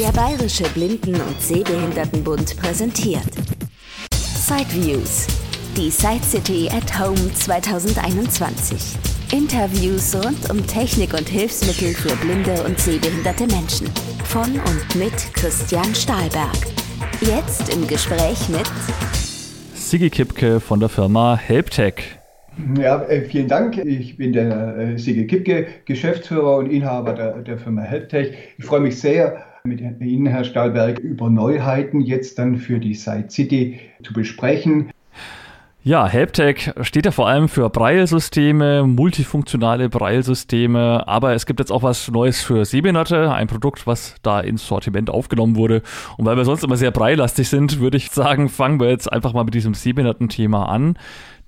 Der Bayerische Blinden- und Sehbehindertenbund präsentiert Sideviews, die Side City at Home 2021. Interviews rund um Technik und Hilfsmittel für blinde und sehbehinderte Menschen. Von und mit Christian Stahlberg. Jetzt im Gespräch mit Sigi Kipke von der Firma HelpTech. Ja, äh, vielen Dank. Ich bin der äh, Sigi Kipke, Geschäftsführer und Inhaber der, der Firma HelpTech. Ich freue mich sehr, mit Ihnen, Herr Stahlberg, über Neuheiten jetzt dann für die Side City zu besprechen. Ja, HelpTech steht ja vor allem für Braille-Systeme, multifunktionale Braille-Systeme, aber es gibt jetzt auch was Neues für Sehbehinderte, ein Produkt, was da ins Sortiment aufgenommen wurde. Und weil wir sonst immer sehr Braille-lastig sind, würde ich sagen, fangen wir jetzt einfach mal mit diesem Sehbehinderten-Thema an.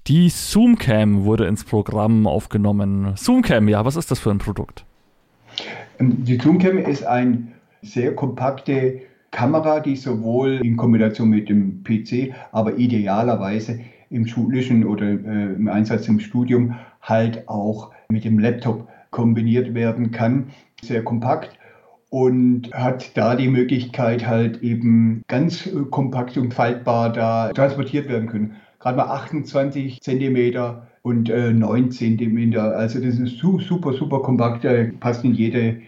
Die Zoomcam wurde ins Programm aufgenommen. Zoomcam, ja, was ist das für ein Produkt? Die Zoomcam ist ein sehr kompakte Kamera, die sowohl in Kombination mit dem PC, aber idealerweise im schulischen oder äh, im Einsatz im Studium halt auch mit dem Laptop kombiniert werden kann. Sehr kompakt und hat da die Möglichkeit halt eben ganz äh, kompakt und faltbar da transportiert werden können. Gerade mal 28 Zentimeter und äh, 9 Zentimeter. Also das ist super, super kompakt, passt in jede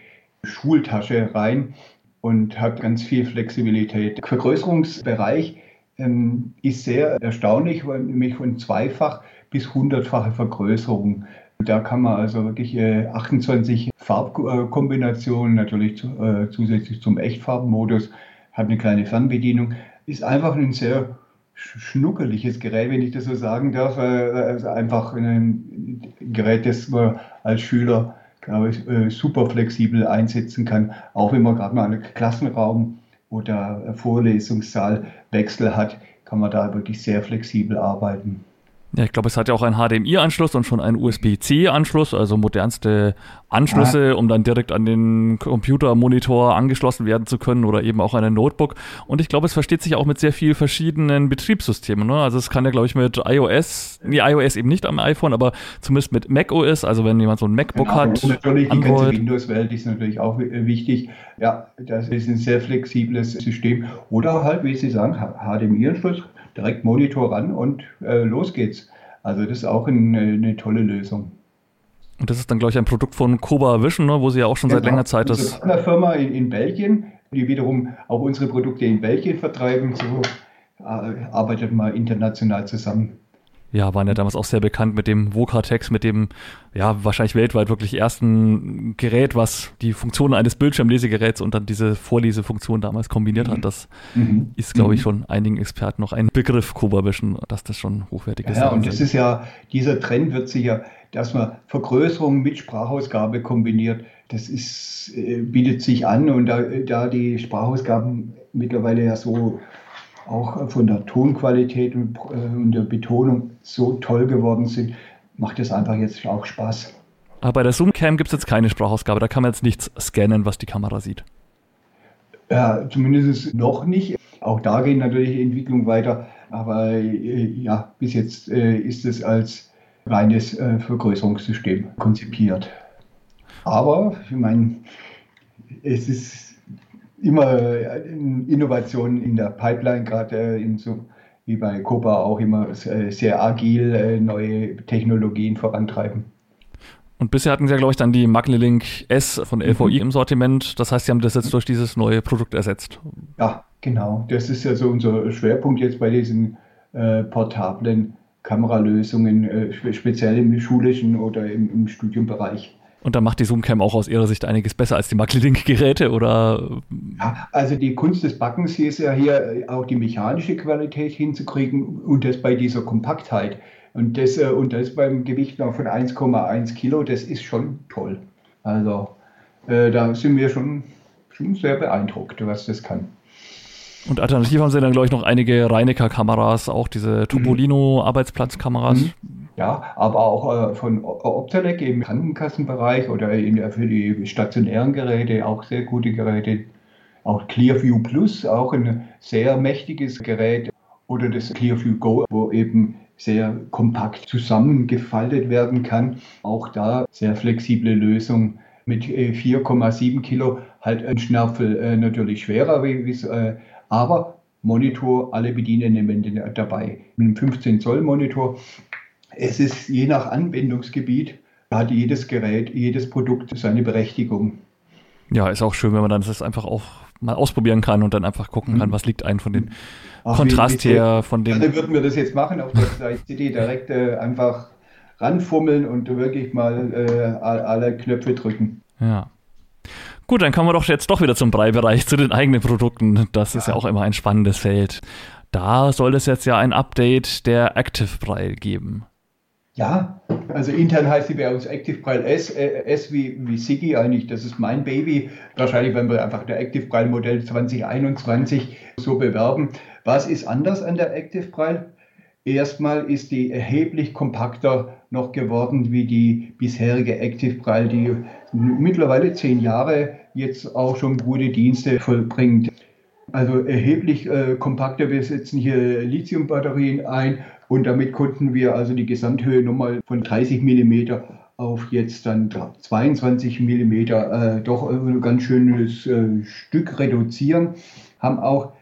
Schultasche rein und hat ganz viel Flexibilität. Vergrößerungsbereich ähm, ist sehr erstaunlich, nämlich von zweifach bis hundertfache Vergrößerung. Da kann man also wirklich äh, 28 Farbkombinationen, natürlich zu, äh, zusätzlich zum Echtfarbenmodus, hat eine kleine Fernbedienung, ist einfach ein sehr schnuckeliges Gerät, wenn ich das so sagen darf. Äh, also einfach ein Gerät, das man als Schüler glaube ich, äh, super flexibel einsetzen kann, auch wenn man gerade mal einen Klassenraum oder Vorlesungssaalwechsel hat, kann man da wirklich sehr flexibel arbeiten. Ja, ich glaube, es hat ja auch einen HDMI-Anschluss und schon einen USB-C-Anschluss, also modernste Anschlüsse, ah. um dann direkt an den Computermonitor angeschlossen werden zu können oder eben auch an ein Notebook. Und ich glaube, es versteht sich auch mit sehr vielen verschiedenen Betriebssystemen. Ne? Also es kann ja, glaube ich, mit iOS, nee, iOS eben nicht am iPhone, aber zumindest mit macOS, also wenn jemand so ein MacBook genau, hat. Und natürlich Android. die ganze Windows-Welt ist natürlich auch wichtig. Ja, das ist ein sehr flexibles System. Oder halt, wie Sie sagen, HDMI-Anschluss direkt Monitor ran und äh, los geht's. Also das ist auch ein, eine tolle Lösung. Und das ist dann, glaube ich, ein Produkt von Koba Vision, ne, wo Sie ja auch schon seit genau. längerer Zeit das. Das eine Firma in, in Belgien, die wiederum auch unsere Produkte in Belgien vertreiben. So äh, arbeitet man international zusammen ja, waren ja damals auch sehr bekannt mit dem Vocatex, mit dem, ja, wahrscheinlich weltweit wirklich ersten Gerät, was die Funktionen eines Bildschirmlesegeräts und dann diese Vorlesefunktion damals kombiniert hat. Das mhm. ist, glaube ich, mhm. schon einigen Experten noch ein Begriff, Vision, dass das schon hochwertig ist. Ja, und das ist ja, dieser Trend wird sich ja, dass man Vergrößerung mit Sprachausgabe kombiniert, das ist, äh, bietet sich an und da, da die Sprachausgaben mittlerweile ja so auch von der Tonqualität und, äh, der Betonung so toll geworden sind, macht es einfach jetzt auch Spaß. Aber bei der Zoom-Cam gibt es jetzt keine Sprachausgabe, da kann man jetzt nichts scannen, was die Kamera sieht. Ja, zumindest noch nicht. Auch da gehen natürlich die Entwicklungen weiter. Aber äh, ja, bis jetzt äh, ist es als reines äh, Vergrößerungssystem konzipiert. Aber ich meine, es ist immer äh, Innovationen in der Pipeline, gerade äh, in so wie bei Copa auch immer äh, sehr agil neue Technologien vorantreiben. Und bisher hatten Sie ja, glaube ich, dann die Magnelink S von LVI mhm. im Sortiment. Das heißt, Sie haben das jetzt durch dieses neue Produkt ersetzt. Ja, genau. Das ist ja so unser Schwerpunkt jetzt bei diesen äh, portablen Kameralösungen, äh, speziell im schulischen oder im, im Studiumbereich. Und da macht die Zoomcam auch aus Ihrer Sicht einiges besser als die Maglilink-Geräte, oder? Ja, also die Kunst des Backens hier ist ja hier auch die mechanische Qualität hinzukriegen und das bei dieser Kompaktheit. Und das, äh, und das beim Gewicht noch von 1,1 Kilo, das ist schon toll. Also äh, da sind wir schon, schon sehr beeindruckt, was das kann. Und alternativ haben sie dann, glaube ich, noch einige Reinecker-Kameras, auch diese Topolino-Arbeitsplatzkameras. Mhm. Ja, aber auch äh, von Optelec im Krankenkassenbereich oder in, für die stationären Geräte auch sehr gute Geräte. Auch Clearview Plus, auch ein sehr mächtiges Gerät. Oder das Clearview Go, wo eben sehr kompakt zusammengefaltet werden kann. Auch da sehr flexible Lösung mit 4,7 Kilo halt ein Schnörfel natürlich schwerer, aber Monitor, alle Bedienelemente dabei. Mit einem 15 Zoll Monitor. Es ist je nach Anwendungsgebiet, hat jedes Gerät, jedes Produkt seine Berechtigung. Ja, ist auch schön, wenn man dann das einfach auch mal ausprobieren kann und dann einfach gucken kann, mhm. was liegt einem von den Ach, Kontrast wie, wie her, von den. Gerne würden wir das jetzt machen auf der CD direkt äh, einfach ranfummeln und wirklich mal äh, alle Knöpfe drücken. Ja. Gut, dann kommen wir doch jetzt doch wieder zum Brei-Bereich, zu den eigenen Produkten. Das ja. ist ja auch immer ein spannendes Feld. Da soll es jetzt ja ein Update der Active Brei geben. Ja, also intern heißt sie bei uns Active Braille S, äh, S wie, wie Sigi eigentlich, das ist mein Baby. Wahrscheinlich werden wir einfach der Active Braille Modell 2021 so bewerben. Was ist anders an der Active Braille? Erstmal ist die erheblich kompakter noch geworden wie die bisherige Active Braille, die mittlerweile zehn Jahre jetzt auch schon gute Dienste vollbringt. Also erheblich äh, kompakter. Wir setzen hier Lithiumbatterien ein und damit konnten wir also die Gesamthöhe nochmal von 30 mm auf jetzt dann 22 mm äh, doch ein ganz schönes äh, Stück reduzieren. Haben auch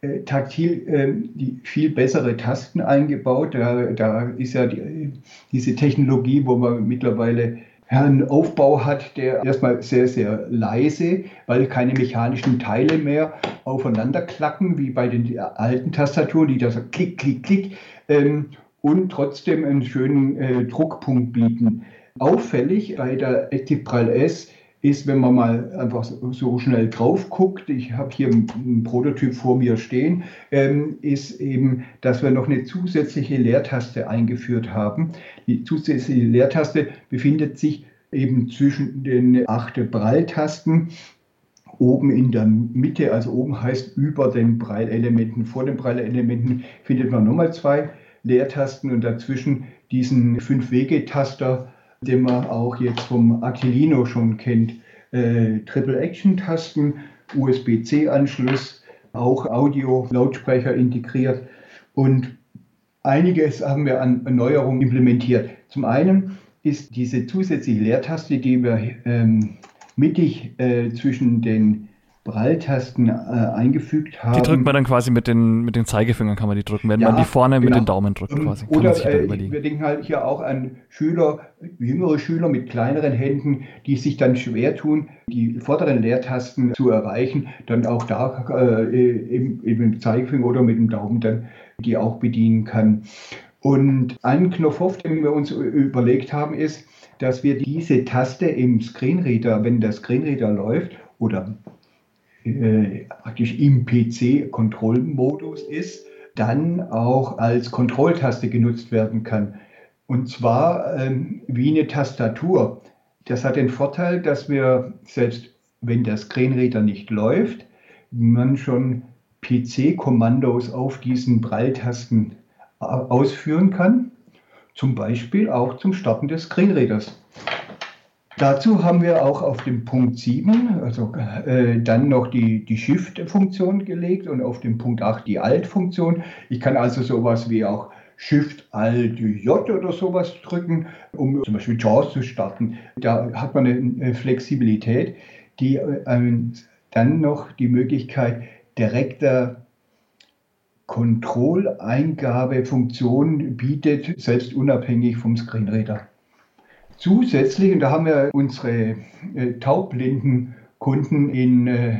äh, taktil äh, die viel bessere Tasten eingebaut. Da, da ist ja die, diese Technologie, wo man mittlerweile einen Aufbau hat, der erstmal sehr, sehr leise, weil keine mechanischen Teile mehr aufeinander klacken, wie bei den alten Tastaturen, die da so klick, klick, klick ähm, und trotzdem einen schönen äh, Druckpunkt bieten. Auffällig bei der Active Braille S ist, wenn man mal einfach so schnell drauf guckt, ich habe hier einen Prototyp vor mir stehen, ähm, ist eben, dass wir noch eine zusätzliche Leertaste eingeführt haben. Die zusätzliche Leertaste befindet sich eben zwischen den acht Pralltasten oben in der Mitte, also oben heißt über den Breilelementen, vor den Breilelementen findet man nochmal zwei Leertasten und dazwischen diesen Fünf-Wege-Taster, den man auch jetzt vom Aquilino schon kennt. Äh, Triple-Action-Tasten, USB-C-Anschluss, auch Audio-Lautsprecher integriert und einiges haben wir an Erneuerungen implementiert. Zum einen ist diese zusätzliche Leertaste, die wir ähm, mittig äh, zwischen den Pralltasten äh, eingefügt haben. Die drückt man dann quasi mit den, mit den Zeigefingern, kann man die drücken, wenn ja, man die vorne genau. mit den Daumen drückt quasi. Kann Oder äh, wir denken halt hier auch an Schüler, jüngere Schüler mit kleineren Händen, die sich dann schwer tun, die vorderen Leertasten zu erreichen, dann auch da äh, eben, eben mit dem Zeigefinger oder mit dem Daumen dann die auch bedienen kann. Und ein Knopf, den wir uns überlegt haben, ist, dass wir diese Taste im Screenreader, wenn der Screenreader läuft oder äh, praktisch im PC-Kontrollmodus ist, dann auch als Kontrolltaste genutzt werden kann. Und zwar ähm, wie eine Tastatur. Das hat den Vorteil, dass wir, selbst wenn der Screenreader nicht läuft, man schon PC-Kommandos auf diesen Pralltasten ausführen kann. Zum Beispiel auch zum Starten des Screenreaders. Dazu haben wir auch auf dem Punkt 7, also äh, dann noch die, die Shift-Funktion gelegt und auf dem Punkt 8 die Alt-Funktion. Ich kann also sowas wie auch Shift Alt J oder sowas drücken, um zum Beispiel JAWS zu starten. Da hat man eine Flexibilität, die äh, dann noch die Möglichkeit direkter Kontrolleingabefunktion bietet, selbst unabhängig vom Screenreader. Zusätzlich, und da haben wir unsere äh, taubblinden Kunden in, äh,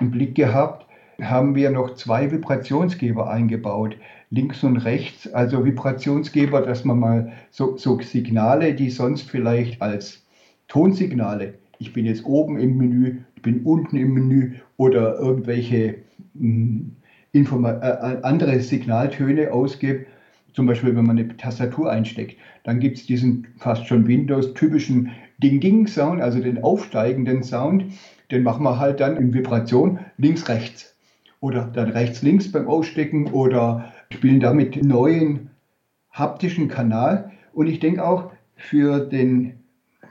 im Blick gehabt, haben wir noch zwei Vibrationsgeber eingebaut, links und rechts, also Vibrationsgeber, dass man mal so, so Signale, die sonst vielleicht als Tonsignale, ich bin jetzt oben im Menü, ich bin unten im Menü oder irgendwelche mh, hm, äh, andere Signaltöne ausgibt, zum Beispiel, wenn man eine Tastatur einsteckt, dann gibt es diesen fast schon Windows-typischen Ding-Ding-Sound, also den aufsteigenden Sound. Den machen wir halt dann in Vibration links-rechts. Oder dann rechts-links beim Ausstecken oder spielen damit neuen haptischen Kanal. Und ich denke auch für den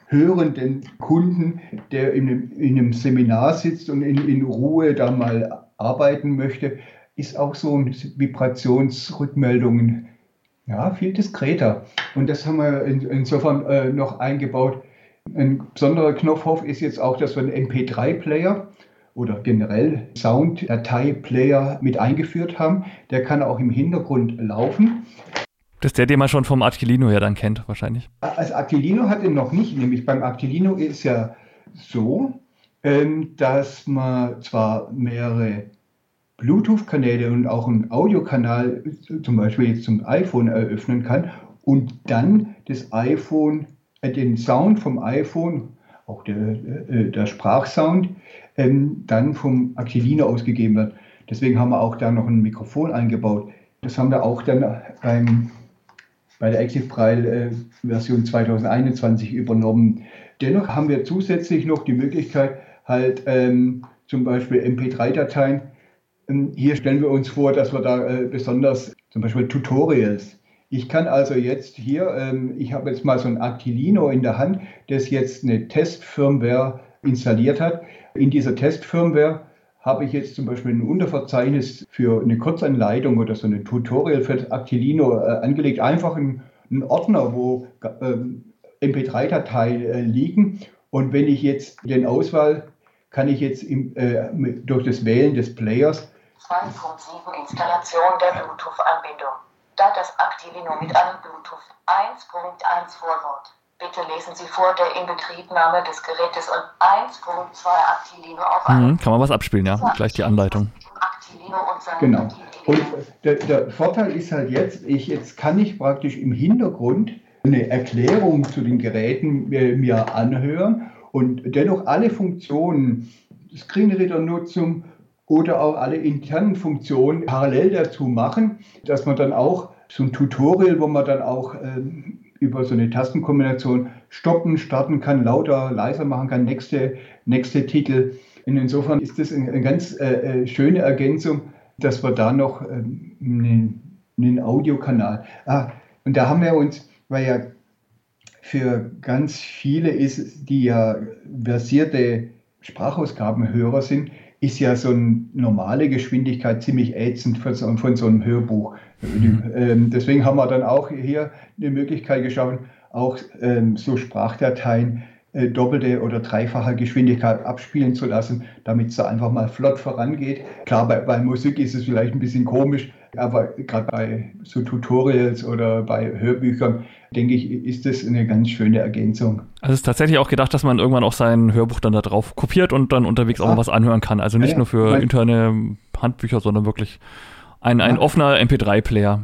hörenden Kunden, der in einem, in einem Seminar sitzt und in, in Ruhe da mal arbeiten möchte, ist auch so ein Vibrationsrückmeldungen ja, viel diskreter. Und das haben wir in, insofern äh, noch eingebaut. Ein besonderer Knopfhof ist jetzt auch, dass wir einen MP3-Player oder generell Sound-Datei-Player mit eingeführt haben. Der kann auch im Hintergrund laufen. Das ist der, den man schon vom Aquilino her dann kennt, wahrscheinlich. Als Aquilino hat er noch nicht, nämlich beim Aquilino ist ja so, ähm, dass man zwar mehrere Bluetooth-Kanäle und auch einen Audiokanal, zum Beispiel jetzt zum iPhone, eröffnen kann und dann das iPhone, äh, den Sound vom iPhone, auch der, äh, der Sprachsound, ähm, dann vom Aquilino ausgegeben wird. Deswegen haben wir auch da noch ein Mikrofon eingebaut. Das haben wir auch dann beim bei der Active Braille äh, Version 2021 übernommen. Dennoch haben wir zusätzlich noch die Möglichkeit, halt ähm, zum Beispiel MP3-Dateien. Ähm, hier stellen wir uns vor, dass wir da äh, besonders zum Beispiel Tutorials. Ich kann also jetzt hier, ähm, ich habe jetzt mal so ein Actilino in der Hand, das jetzt eine Testfirmware installiert hat. In dieser Testfirmware habe ich jetzt zum Beispiel ein Unterverzeichnis für eine Kurzanleitung oder so ein Tutorial für Actilino äh, angelegt. Einfach ein, ein Ordner, wo ähm, MP3-Dateien äh, liegen. Und wenn ich jetzt den Auswahl, kann ich jetzt im, äh, durch das Wählen des Players 2.7 Installation der Bluetooth-Anbindung. Da das Actilino mit einem Bluetooth 1.1 Vorwort. Bitte lesen Sie vor der Inbetriebnahme des Gerätes und 1.2 Actilino auf mhm, Kann man was abspielen, ja? Gleich die Anleitung. Genau. Und der, der, Vorteil ist halt jetzt, ich, jetzt kann ich praktisch im Hintergrund eine Erklärung zu den Geräten äh, mir anhören und dennoch alle Funktionen, Screenreader-Nutzung oder auch alle internen Funktionen parallel dazu machen, dass man dann auch so ein Tutorial, wo man dann auch ähm, über so eine Tastenkombination stoppen, starten kann, lauter, leiser machen kann, nächste, nächste Titel. Und insofern ist das eine, ganz äh, äh, schöne Ergänzung, dass wir da noch ähm, einen, einen Audiokanal. Ah, und da haben wir uns, weil ja für ganz viele ist, die ja versierte Sprachausgabenhörer sind, ist ja so eine normale Geschwindigkeit ziemlich ätzend von so, von so einem Hörbuch. Mhm. Deswegen haben wir dann auch hier eine Möglichkeit geschaffen, auch ähm, so Sprachdateien doppelte oder dreifache Geschwindigkeit abspielen zu lassen, damit es da einfach mal flott vorangeht. Klar, bei, bei Musik ist es vielleicht ein bisschen komisch, aber gerade bei so Tutorials oder bei Hörbüchern, denke ich, ist das eine ganz schöne Ergänzung. Also es ist tatsächlich auch gedacht, dass man irgendwann auch sein Hörbuch dann da drauf kopiert und dann unterwegs ja. auch mal was anhören kann. Also nicht ja, nur für interne Handbücher, sondern wirklich ein, ein ja. offener MP3-Player.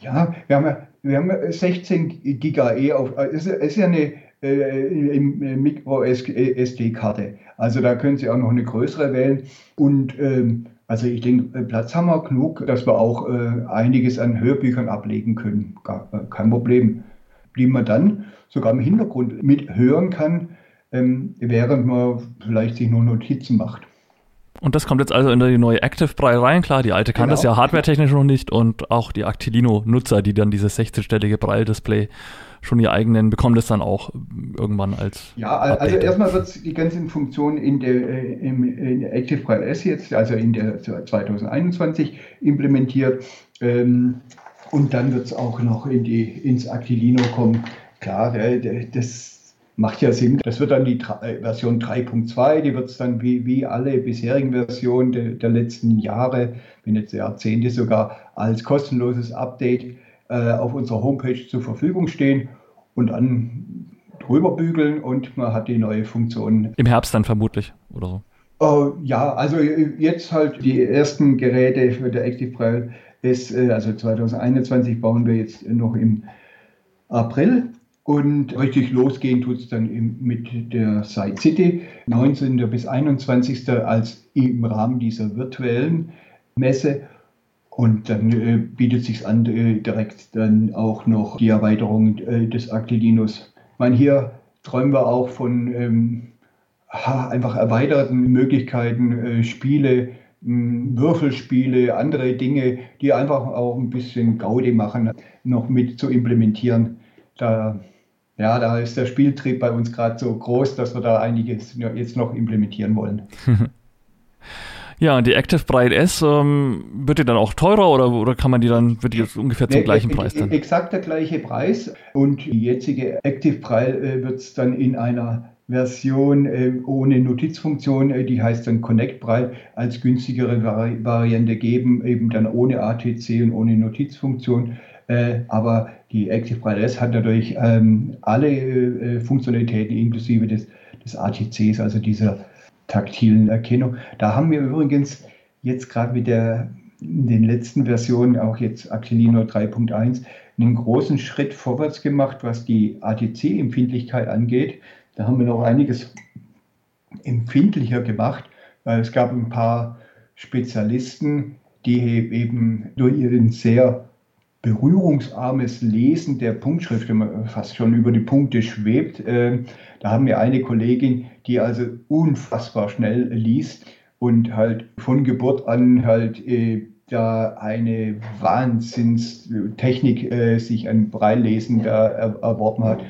Ja, wir haben, wir haben 16 Giga E auf. Es ist ja eine äh, Micro SD-Karte. Also da können Sie auch noch eine größere wählen. Und ähm, also ich denke, äh, Platz haben wir genug, dass wir auch äh, einiges an Hörbüchern ablegen können. Gar, äh, kein Problem. Die man dann sogar im Hintergrund mithören kann, ähm, während man vielleicht sich nur Notizen macht. Und das kommt jetzt also in die neue Active Braille rein. Klar, die alte kann genau. das ja hardwaretechnisch noch nicht und auch die Actilino-Nutzer, die dann dieses 16-stellige Braille-Display schon ihr eigenen, bekommen das dann auch irgendwann als. Ja, also Update. erstmal wird die ganzen Funktionen in der, äh, in der Active Braille S jetzt, also in der 2021 implementiert. Ähm, und dann wird es auch noch in die, ins Actilino kommen. Klar, das macht ja Sinn. Das wird dann die äh, Version 3.2, die wird es dann wie, wie alle bisherigen Versionen de, der letzten Jahre, wenn jetzt Jahrzehnte sogar, als kostenloses Update äh, auf unserer Homepage zur Verfügung stehen und dann drüber bügeln und man hat die neue Funktion. Im Herbst dann vermutlich oder so. Uh, ja, also jetzt halt die ersten Geräte für der Active Braille ist, äh, also 2021 bauen wir jetzt noch im April und richtig losgehen tut es dann mit der Side City, 19. bis 21. als im Rahmen dieser virtuellen Messe. Und dann äh, bietet sich an, äh, direkt dann auch noch die Erweiterung äh, des Actilinos. Ich meine, hier träumen wir auch von ähm, einfach erweiterten Möglichkeiten, äh, Spiele, mh, Würfelspiele, andere Dinge, die einfach auch ein bisschen Gaudi machen, noch mit zu implementieren. Da ja, da ist der Spieltrieb bei uns gerade so groß, dass wir da einiges jetzt noch implementieren wollen. Ja, und die Active Braille S, ähm, wird die dann auch teurer oder, oder kann man die dann, wird die ungefähr zum nee, gleichen Preis dann? Exakt der gleiche Preis und die jetzige Active Braille äh, wird es dann in einer Version äh, ohne Notizfunktion, äh, die heißt dann Connect Braille, als günstigere Vari Variante geben, eben dann ohne ATC und ohne Notizfunktion. Äh, aber die Active Braille S hat natürlich ähm, alle äh, Funktionalitäten inklusive des, des ATCs, also dieser taktilen Erkennung. Da haben wir übrigens jetzt gerade mit der in den letzten Versionen, auch jetzt Actilino 3.1, einen großen Schritt vorwärts gemacht, was die ATC-Empfindlichkeit angeht. Da haben wir noch einiges empfindlicher gemacht, weil es gab ein paar Spezialisten, die eben durch ihren sehr berührungsarmes Lesen der Punktschrift, wenn man fast schon über die Punkte schwebt. Äh, da haben wir eine Kollegin, die also unfassbar schnell liest und halt von Geburt an halt äh, da eine Wahnsinnstechnik äh, sich an Breilesen da erworben hat.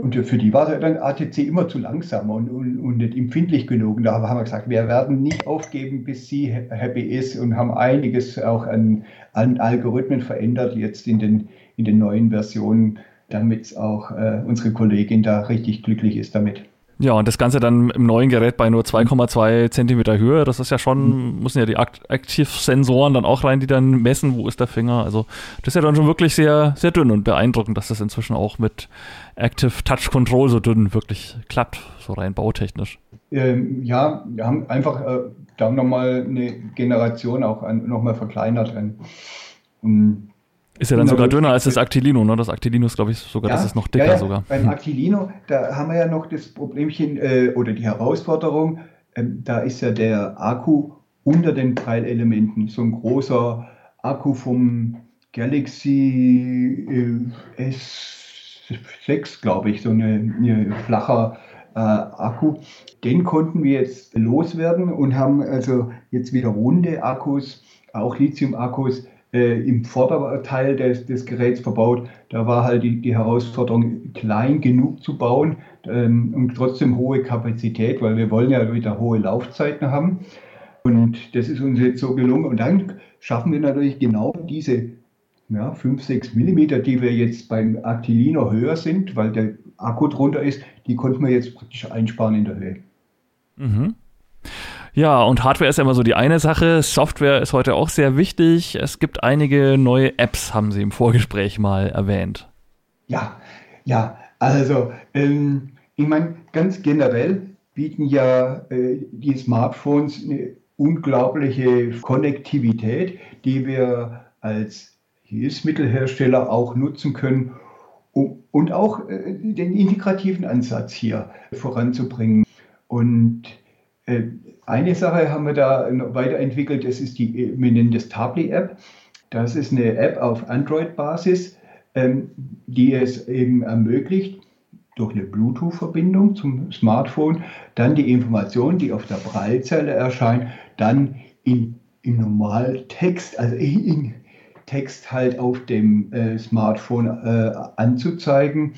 Und für die war dann ATC immer zu langsam und, und, und, nicht empfindlich genug. Und da haben wir gesagt, wir werden nicht aufgeben, bis sie happy ist und haben einiges auch an, an Algorithmen verändert jetzt in den, in den neuen Versionen, damit auch äh, unsere Kollegin da richtig glücklich ist damit. Ja, und das Ganze dann im neuen Gerät bei nur 2,2 Zentimeter Höhe, das ist ja schon, mhm. müssen ja die Aktivsensoren dann auch rein, die dann messen, wo ist der Finger. Also das ist ja dann schon wirklich sehr, sehr dünn und beeindruckend, dass das inzwischen auch mit Active Touch Control so dünn wirklich klappt, so rein bautechnisch. Ähm, ja, wir haben einfach äh, da nochmal eine Generation auch nochmal verkleinert. Um, ist ja dann sogar dünner als das Actilino, ne? Das Actilino ist, glaube ich, sogar, ja, das ist noch dicker ja, ja. sogar. Beim Actilino, da haben wir ja noch das Problemchen äh, oder die Herausforderung, ähm, da ist ja der Akku unter den Preilelementen, so ein großer Akku vom Galaxy äh, S6, glaube ich, so ein eine flacher äh, Akku. Den konnten wir jetzt loswerden und haben also jetzt wieder runde Akkus, auch Lithium-Akkus, äh, im Vorderteil des, des, Geräts verbaut. Da war halt die, die Herausforderung, klein genug zu bauen ähm, und trotzdem hohe Kapazität, weil wir wollen ja wieder hohe Laufzeiten haben. Und das ist uns jetzt so gelungen. Und dann schaffen wir natürlich genau diese ja, 5, 6 Millimeter, die wir jetzt beim Actilino höher sind, weil der Akku drunter ist, die konnten wir jetzt praktisch einsparen in der Höhe. Mhm. Ja, und Hardware ist ja immer so die eine Sache. Software ist heute auch sehr wichtig. Es gibt einige neue Apps, haben Sie im Vorgespräch mal erwähnt. Ja, ja, also ähm, ich meine, ganz generell bieten ja äh, die Smartphones eine unglaubliche Konnektivität, die wir als Hilfsmittelhersteller auch nutzen können, um, und auch äh, den integrativen Ansatz hier voranzubringen. Und eine Sache haben wir da weiterentwickelt, das ist die, wir nennen das Tabli-App. Das ist eine App auf Android-Basis, ähm, die es eben ermöglicht, durch eine Bluetooth-Verbindung zum Smartphone dann die Informationen, die auf der Braillezelle erscheinen, dann in, in Normaltext, also in Text halt auf dem äh, Smartphone äh, anzuzeigen.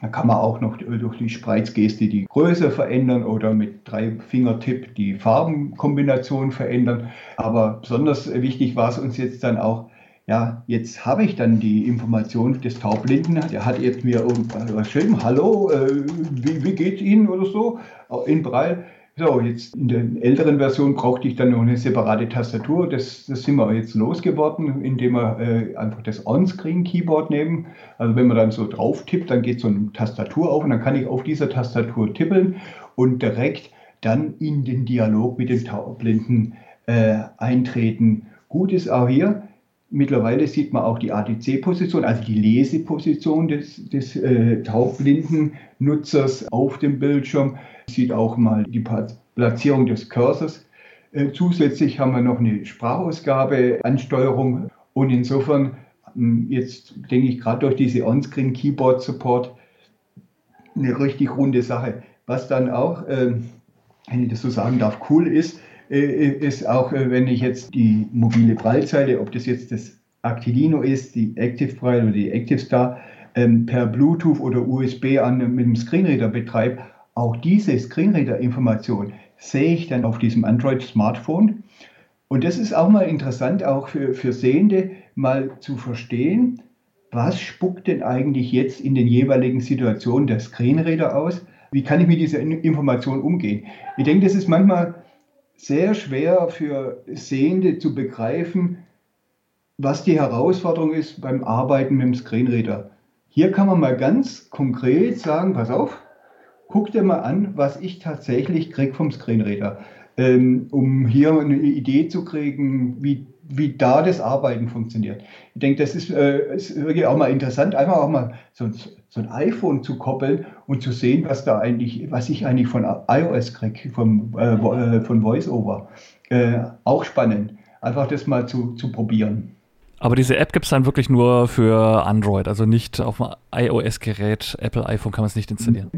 Da kann man auch noch durch die Spreizgeste die Größe verändern oder mit drei Fingertipp die Farbenkombination verändern. Aber besonders wichtig war es uns jetzt dann auch, ja, jetzt habe ich dann die Information des Taubblinden, der hat jetzt mir irgendwas geschrieben, hallo, äh, wie, wie geht's Ihnen oder so, in Braille. So, jetzt in der älteren Version brauchte ich dann noch eine separate Tastatur. Das, das sind wir jetzt losgeworden, indem wir äh, einfach das On-Screen-Keyboard nehmen. Also wenn man dann so drauf tippt, dann geht so eine Tastatur auf und dann kann ich auf dieser Tastatur tippeln und direkt dann in den Dialog mit dem Taubblinden äh, eintreten. Gut ist auch hier, mittlerweile sieht man auch die ADC-Position, also die Leseposition des, des äh, taubblinden Nutzers auf dem Bildschirm sieht auch mal die Platzierung des Cursors. Äh, zusätzlich haben wir noch eine Sprachausgabe, Ansteuerung und insofern hm, jetzt denke ich gerade durch diese On-Screen Keyboard Support eine richtig runde Sache. Was dann auch, ähm, wenn ich das so sagen darf, cool ist, ist auch, äh, wenn ich jetzt die mobile Prallzeile, ob das jetzt das Actilino ist, die Active Braille oder die Active Star, ähm, per Bluetooth oder USB an, mit dem Screenreader betreibe, auch diese Screenreader-Information, sehe ich dann auf diesem Android-Smartphone. Und das ist auch mal interessant, auch für, für Sehende mal zu verstehen, was spuckt denn eigentlich jetzt in den jeweiligen Situationen der Screenreader aus? Wie kann ich mit dieser Information umgehen? Ich denke, das ist manchmal sehr schwer für Sehende zu begreifen, was die Herausforderung ist beim Arbeiten mit dem Screenreader. Hier kann man mal ganz konkret sagen, pass auf, guck dir mal an, was ich tatsächlich kriege vom Screenreader, ähm, um hier eine Idee zu kriegen, wie, wie da das Arbeiten funktioniert. Ich denke, das ist, äh, ist wirklich auch mal interessant, einfach auch mal so, so, ein iPhone zu koppeln und zu sehen, was da eigentlich, was ich eigentlich von iOS kriege, vom, äh, äh, von VoiceOver. Äh, auch spannend, einfach das mal zu, zu probieren. Aber diese App gibt es dann wirklich nur für Android, also nicht auf dem iOS-Gerät, Apple iPhone kann man es nicht installieren.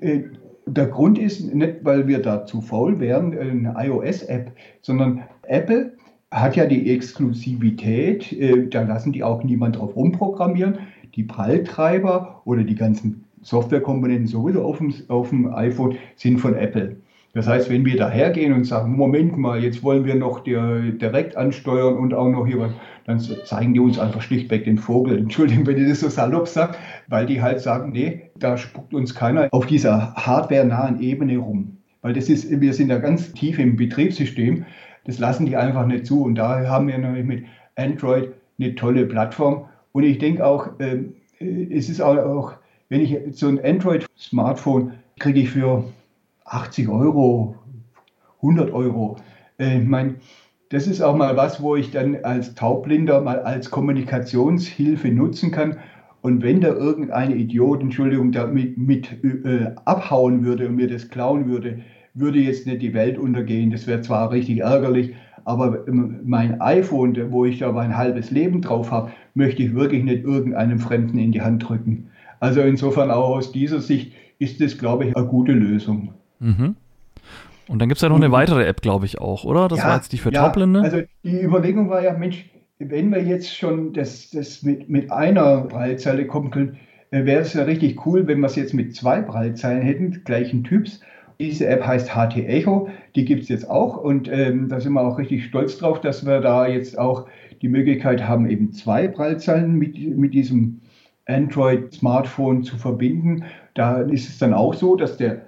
Äh, der Grund ist nicht, weil wir da zu faul wären, eine iOS-App, sondern Apple hat ja die Exklusivität, äh, da lassen die auch niemand drauf rumprogrammieren. Die Pralltreiber oder die ganzen Softwarekomponenten sowieso auf dem, auf dem iPhone sind von Apple. Das heißt, wenn wir dahergehen und sagen, Moment mal, jetzt wollen wir noch direkt ansteuern und auch noch hier was, dann zeigen die uns einfach schlichtweg den Vogel. Entschuldigung, wenn ich das so salopp sage, weil die halt sagen, nee, da spuckt uns keiner auf dieser hardware-nahen Ebene rum. Weil das ist, wir sind ja ganz tief im Betriebssystem, das lassen die einfach nicht zu. Und da haben wir nämlich mit Android eine tolle Plattform. Und ich denke auch, ähm, äh, es ist auch, wenn ich so ein Android-Smartphone kriege ich für 80 Euro, 100 Euro. Äh, ich meine, das ist auch mal was, wo ich dann als Taubblinder mal als Kommunikationshilfe nutzen kann. Und wenn da irgendeine Idiot, Entschuldigung, damit mit, äh, abhauen würde und mir das klauen würde, würde jetzt nicht die Welt untergehen. Das wäre zwar richtig ärgerlich, aber mein iPhone, wo ich da mein halbes Leben drauf habe, möchte ich wirklich nicht irgendeinem Fremden in die Hand drücken. Also insofern auch aus dieser Sicht ist das, glaube ich, eine gute Lösung. Mhm. Und dann gibt es ja noch eine weitere App, glaube ich, auch, oder? Das ja, war jetzt die für ja, Taubblinde. Also die Überlegung war ja, Mensch, wenn wir jetzt schon das, das mit, mit einer Prallzeile koppeln, äh, wäre es ja richtig cool, wenn wir es jetzt mit zwei Prallzeilen hätten, gleichen Typs. Diese App heißt HT Echo, die gibt es jetzt auch und ähm, da sind wir auch richtig stolz drauf, dass wir da jetzt auch die Möglichkeit haben, eben zwei Prallzeilen mit, mit diesem Android-Smartphone zu verbinden. Da ist es dann auch so, dass der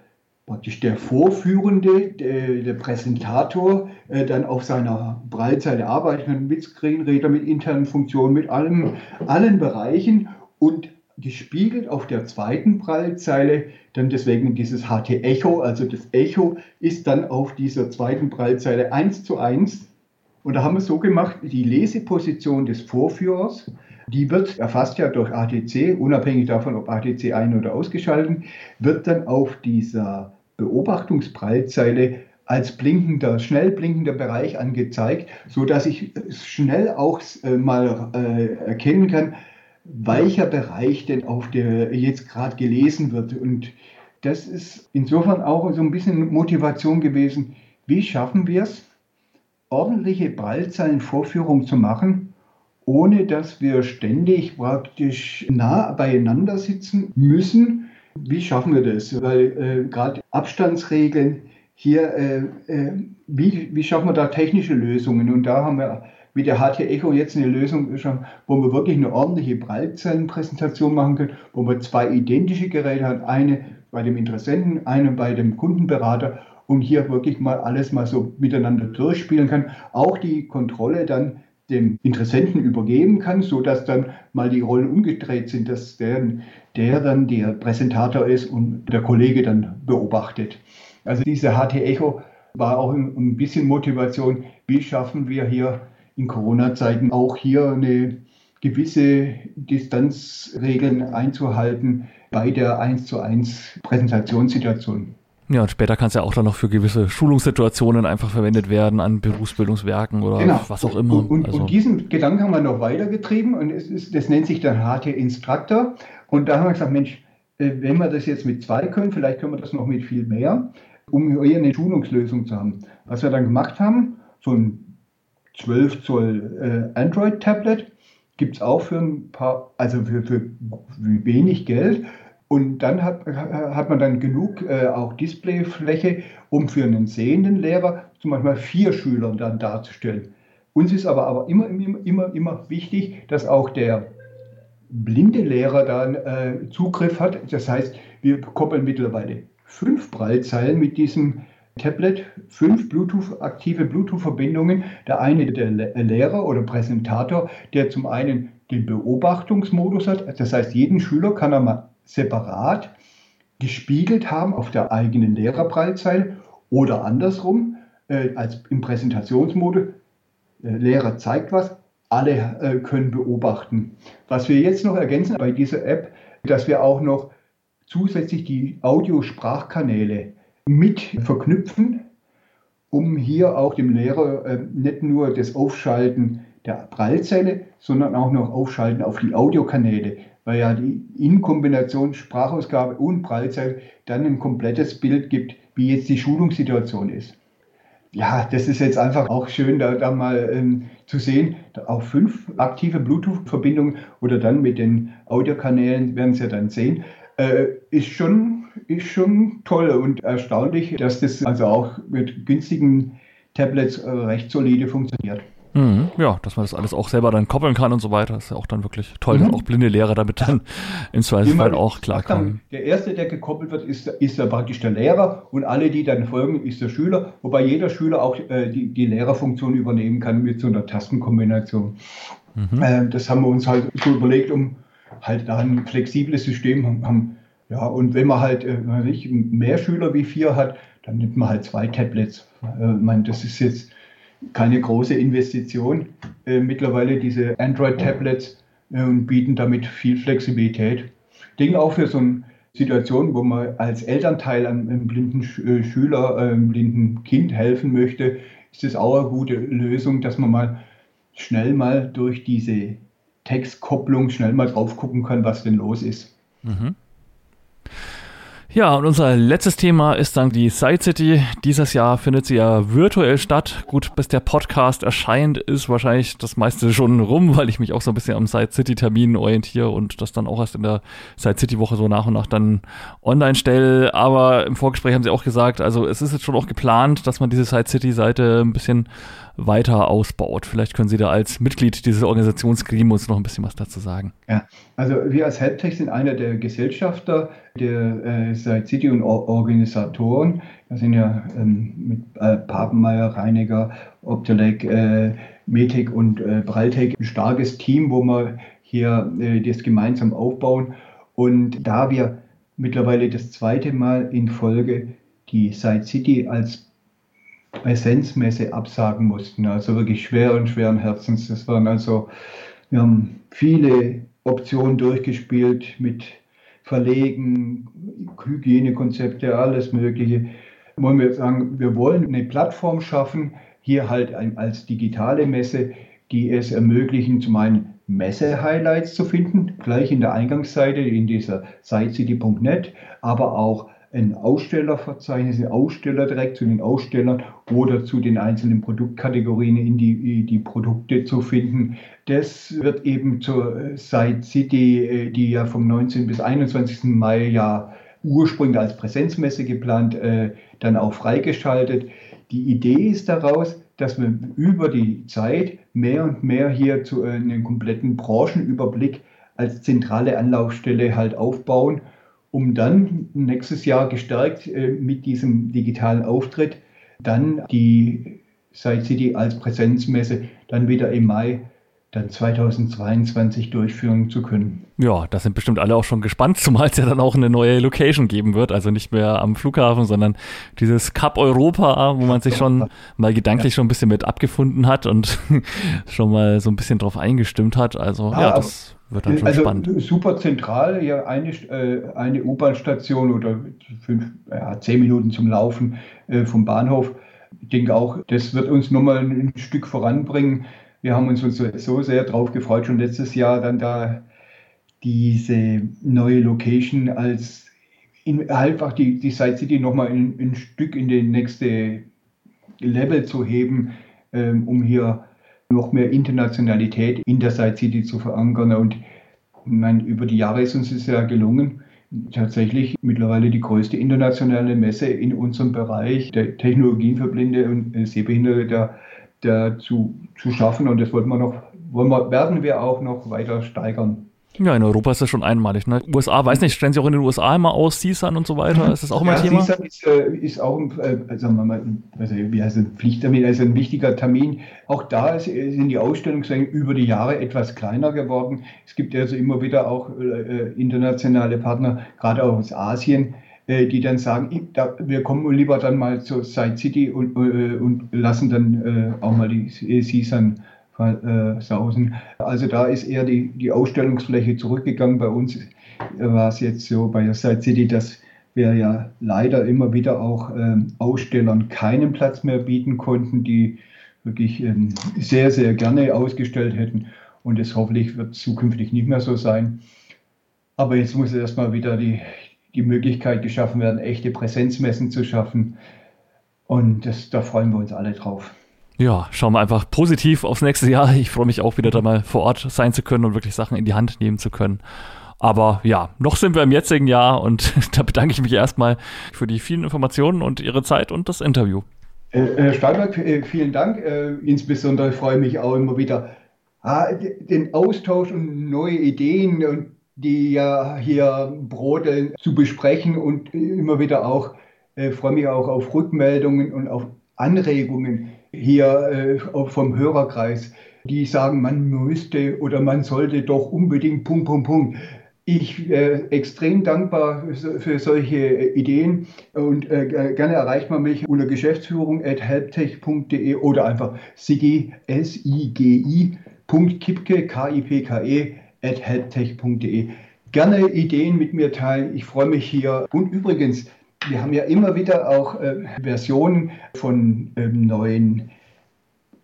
praktisch der Vorführende, der, der Präsentator, äh, dann auf seiner Breitseite arbeiten kann, mit Screenreader, mit internen Funktionen, mit allem, allen Bereichen und gespiegelt auf der zweiten Prallzeile, dann deswegen dieses HT Echo, also das Echo ist dann auf dieser zweiten Prallzeile eins zu eins. Und da haben wir so gemacht, die Leseposition des Vorführers, die wird erfasst ja durch ATC, unabhängig davon, ob ATC ein- oder ausgeschaltet, wird dann auf dieser Beobachtungsprallzeile als blinkender, schnell blinkender Bereich angezeigt, so dass ich schnell auch äh, mal äh, erkennen kann, welcher Bereich denn auf der jetzt gerade gelesen wird. Und das ist insofern auch so ein bisschen Motivation gewesen. Wie schaffen wir es, ordentliche Prallzeilenvorführung zu machen, ohne dass wir ständig praktisch nah beieinander sitzen müssen wie schaffen wir das? Weil äh, gerade Abstandsregeln hier, äh, äh, wie, wie schaffen wir da technische Lösungen? Und da haben wir mit der HT Echo jetzt eine Lösung geschaffen, wo wir wirklich eine ordentliche Breitzellenpräsentation machen können, wo wir zwei identische Geräte haben, eine bei dem Interessenten, eine bei dem Kundenberater und hier wirklich mal alles mal so miteinander durchspielen kann. Auch die Kontrolle dann dem Interessenten übergeben kann, so dass dann mal die Rollen umgedreht sind, dass der, der dann der Präsentator ist und der Kollege dann beobachtet. Also diese HT Echo war auch ein bisschen Motivation, wie schaffen wir hier in Corona-Zeiten auch hier eine gewisse Distanzregeln einzuhalten bei der 1 zu 1 Präsentationssituation. Ja, und später kann es ja auch dann noch für gewisse Schulungssituationen einfach verwendet werden an Berufsbildungswerken oder genau. was auch immer. Und, und, also. und, diesen Gedanken haben wir noch weitergetrieben und es ist, das nennt sich dann HT Instructor. Und da haben wir gesagt, Mensch, äh, wenn wir das jetzt mit zwei können, vielleicht können wir das noch mit viel mehr, um hier eine Schulungslösung zu haben. Was wir dann gemacht haben, so ein 12 Zoll äh, Android-Tablet, gibt es auch für ein paar, also für, für wenig Geld Und dann hat, hat man dann genug äh, auch Displayfläche, um für einen sehenden Lehrer zum Beispiel vier Schüler dann darzustellen. Uns ist aber, aber immer, immer, immer, immer wichtig, dass auch der blinde Lehrer dann äh, Zugriff hat. Das heißt, wir koppeln mittlerweile fünf Prallzeilen mit diesem Tablet, fünf Bluetooth, aktive Bluetooth-Verbindungen. Der eine der Lehrer oder Präsentator, der zum einen den Beobachtungsmodus hat. Das heißt, jeden Schüler kann er mal separat gespiegelt haben auf der eigenen Lehrerprallzeile oder andersrum äh, als im Präsentationsmodus. Der Lehrer zeigt was, alle äh, können beobachten. Was wir jetzt noch ergänzen bei dieser App, dass wir auch noch zusätzlich die Audiosprachkanäle mit verknüpfen, um hier auch dem Lehrer äh, nicht nur das Aufschalten der Prallzelle, sondern auch noch Aufschalten auf die Audiokanäle, weil ja die in Kombination Sprachausgabe und Prallzelle dann ein komplettes Bild gibt, wie jetzt die Schulungssituation ist. Ja, das ist jetzt einfach auch schön, da, da mal ähm, zu sehen, auch fünf aktive Bluetooth-Verbindungen oder dann mit den Audiokanälen werden Sie ja dann sehen, äh, ist schon ist schon toll und erstaunlich, dass das also auch mit günstigen Tablets äh, recht solide funktioniert. Mhm, ja, dass man das alles auch selber dann koppeln kann und so weiter, ist ja auch dann wirklich toll, mhm. dass auch blinde Lehrer damit dann im Zweifelsfall auch klarkommen. Der erste, der gekoppelt wird, ist, ist ja praktisch der Lehrer und alle, die dann folgen, ist der Schüler, wobei jeder Schüler auch äh, die, die Lehrerfunktion übernehmen kann mit so einer Tastenkombination. Mhm. Äh, das haben wir uns halt so überlegt, um halt da ein flexibles System haben, haben ja, und wenn man halt äh, mehr Schüler wie vier hat, dann nimmt man halt zwei Tablets. Äh, meine, das ist jetzt keine große Investition. Äh, mittlerweile diese Android-Tablets äh, bieten damit viel Flexibilität. Denke auch für so eine Situation, wo man als Elternteil einem blinden äh, Schüler, einem blinden Kind helfen möchte, ist es auch eine gute Lösung, dass man mal schnell mal durch diese Textkopplung schnell mal drauf gucken kann, was denn los ist. Mhm. Ja, und unser letztes Thema ist dann die Side City. Dieses Jahr findet sie ja virtuell statt. Gut, bis der Podcast erscheint, ist wahrscheinlich das meiste schon rum, weil ich mich auch so ein bisschen am Side City Termin orientiere und das dann auch erst in der Side City Woche so nach und nach dann online stelle. Aber im Vorgespräch haben sie auch gesagt, also es ist jetzt schon auch geplant, dass man diese Side City Seite ein bisschen weiter ausbaut. Vielleicht können Sie da als Mitglied dieses Organisationsgremiums noch ein bisschen was dazu sagen. Ja, also wir als Helptech sind einer der Gesellschafter der äh, Side City und Organisatoren. Wir sind ja ähm, mit äh, Papenmeier, Reiniger, Optelec, äh, Metec und äh, Braltec ein starkes Team, wo wir hier äh, das gemeinsam aufbauen. Und da wir mittlerweile das zweite Mal in Folge die Side City als Präsenzmesse absagen mussten. Also wirklich schweren, schweren Herzens. Das waren also, wir haben viele Optionen durchgespielt mit Verlegen, Hygienekonzepte, alles Mögliche. Wollen wir sagen, wir wollen eine Plattform schaffen, hier halt als digitale Messe, die es ermöglichen, zum einen Messe-Highlights zu finden, gleich in der Eingangsseite in dieser sitecity.net, aber auch ein Ausstellerverzeichnis, ein Aussteller direkt zu den Ausstellern oder zu den einzelnen Produktkategorien in die, die Produkte zu finden. Das wird eben zur Site City, äh, die ja vom 19. bis 21. Mai ja ursprünglich als Präsenzmesse geplant, äh, dann auch freigeschaltet. Die Idee ist daraus, dass wir über die Zeit mehr und mehr hier zu äh, einem kompletten Branchenüberblick als zentrale Anlaufstelle halt aufbauen um dann nächstes Jahr gestärkt äh, mit diesem digitalen Auftritt dann die Side City als Präsenzmesse dann wieder im Mai dann 2022 durchführen zu können. Ja, da sind bestimmt alle auch schon gespannt, zumal es ja dann auch eine neue Location geben wird. Also nicht mehr am Flughafen, sondern dieses Cup Europa, wo man sich schon mal gedanklich ja. schon ein bisschen mit abgefunden hat und schon mal so ein bisschen drauf eingestimmt hat. Also ja, ja das wird dann schon also spannend. Super zentral, ja, eine, äh, eine U-Bahn-Station oder fünf, ja, zehn Minuten zum Laufen äh, vom Bahnhof. Ich denke auch, das wird uns nochmal ein Stück voranbringen. Wir haben uns so, so sehr drauf gefreut, schon letztes Jahr dann da diese neue Location als in, einfach die, die Side City nochmal ein, ein Stück in den nächste Level zu heben, ähm, um hier noch mehr Internationalität in der Side City zu verankern. Und meine, über die Jahre ist uns es ja gelungen. tatsächlich mittlerweile die größte internationale Messe in unserem Bereich der Technologien für Blinde und Sehbehinderte da, da zu, zu schaffen. Und das wollen wir noch, wollen wir, werden wir auch noch weiter steigern. Ja, in Europa ist das schon einmalig. Ne? USA, weiß nicht, stellen sie auch in den USA immer aus, CSUN und so weiter? Ist das auch immer ja, Thema? CSUN ist, äh, ist auch, äh, sagen wir mal, also, wie heißt es, Pflichttermin, also ein wichtiger Termin. Auch da ist, sind die Ausstellungsmengen über die Jahre etwas kleiner geworden. Es gibt also immer wieder auch äh, internationale Partner, gerade aus Asien, äh, die dann sagen, da, wir kommen lieber dann mal zur Side City und, äh, und lassen dann äh, auch mal die CSUN äh, sausen. Also da ist eher die, die Ausstellungsfläche zurückgegangen. Bei uns war es jetzt so bei der Side City, dass wir ja leider immer wieder auch ähm, Ausstellern keinen Platz mehr bieten konnten, die wirklich ähm, sehr, sehr gerne ausgestellt hätten. Und das hoffentlich wird zukünftig nicht mehr so sein. Aber jetzt muss erstmal wieder die, die Möglichkeit geschaffen werden, echte Präsenzmessen zu schaffen. Und das, da freuen wir uns alle drauf. Ja, schauen wir einfach positiv aufs nächste Jahr. Ich freue mich auch wieder da mal vor Ort sein zu können und wirklich Sachen in die Hand nehmen zu können. Aber ja, noch sind wir im jetzigen Jahr und da bedanke ich mich erstmal für die vielen Informationen und Ihre Zeit und das Interview. Äh, Herr Steinberg, äh, vielen Dank. Äh, insbesondere freue ich mich auch immer wieder, ah, den Austausch und neue Ideen, die ja hier brodeln, zu besprechen und immer wieder auch, freue mich auch auf Rückmeldungen und auf Anregungen hier äh, vom Hörerkreis, die sagen, man müsste oder man sollte doch unbedingt Punkt, Punkt, Punkt. Ich äh, extrem dankbar für solche Ideen und äh, gerne erreicht man mich unter Geschäftsführung at helptech.de oder einfach sigi, S-I-G-I, Kipke, K-I-P-K-E, at helptech.de. Gerne Ideen mit mir teilen. Ich freue mich hier. Und übrigens, wir haben ja immer wieder auch äh, Versionen von ähm, neuen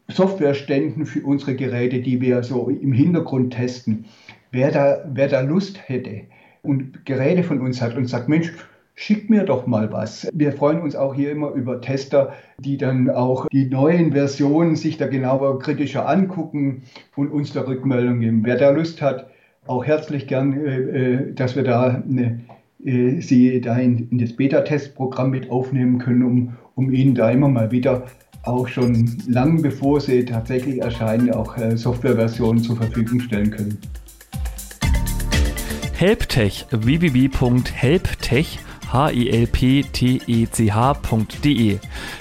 Softwareständen für unsere Geräte, die wir so im Hintergrund testen. Wer da, wer da Lust hätte und Geräte von uns hat und sagt, Mensch, schick mir doch mal was. Wir freuen uns auch hier immer über Tester, die dann auch die neuen Versionen sich da genauer kritischer angucken und uns da Rückmeldung geben. Wer da Lust hat, auch herzlich gern, äh, äh dass wir da eine äh, Sie da in, in das Beta-Testprogramm mit aufnehmen können, um, um Ihnen da immer mal wieder auch schon lang bevor sie tatsächlich erscheinen, auch äh, Softwareversionen zur Verfügung stellen können. Helptech www.helptech h-i-l-p-t-e-c-h.de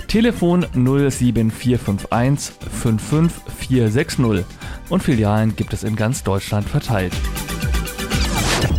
Telefon 07451 55460 und Filialen gibt es in ganz Deutschland verteilt.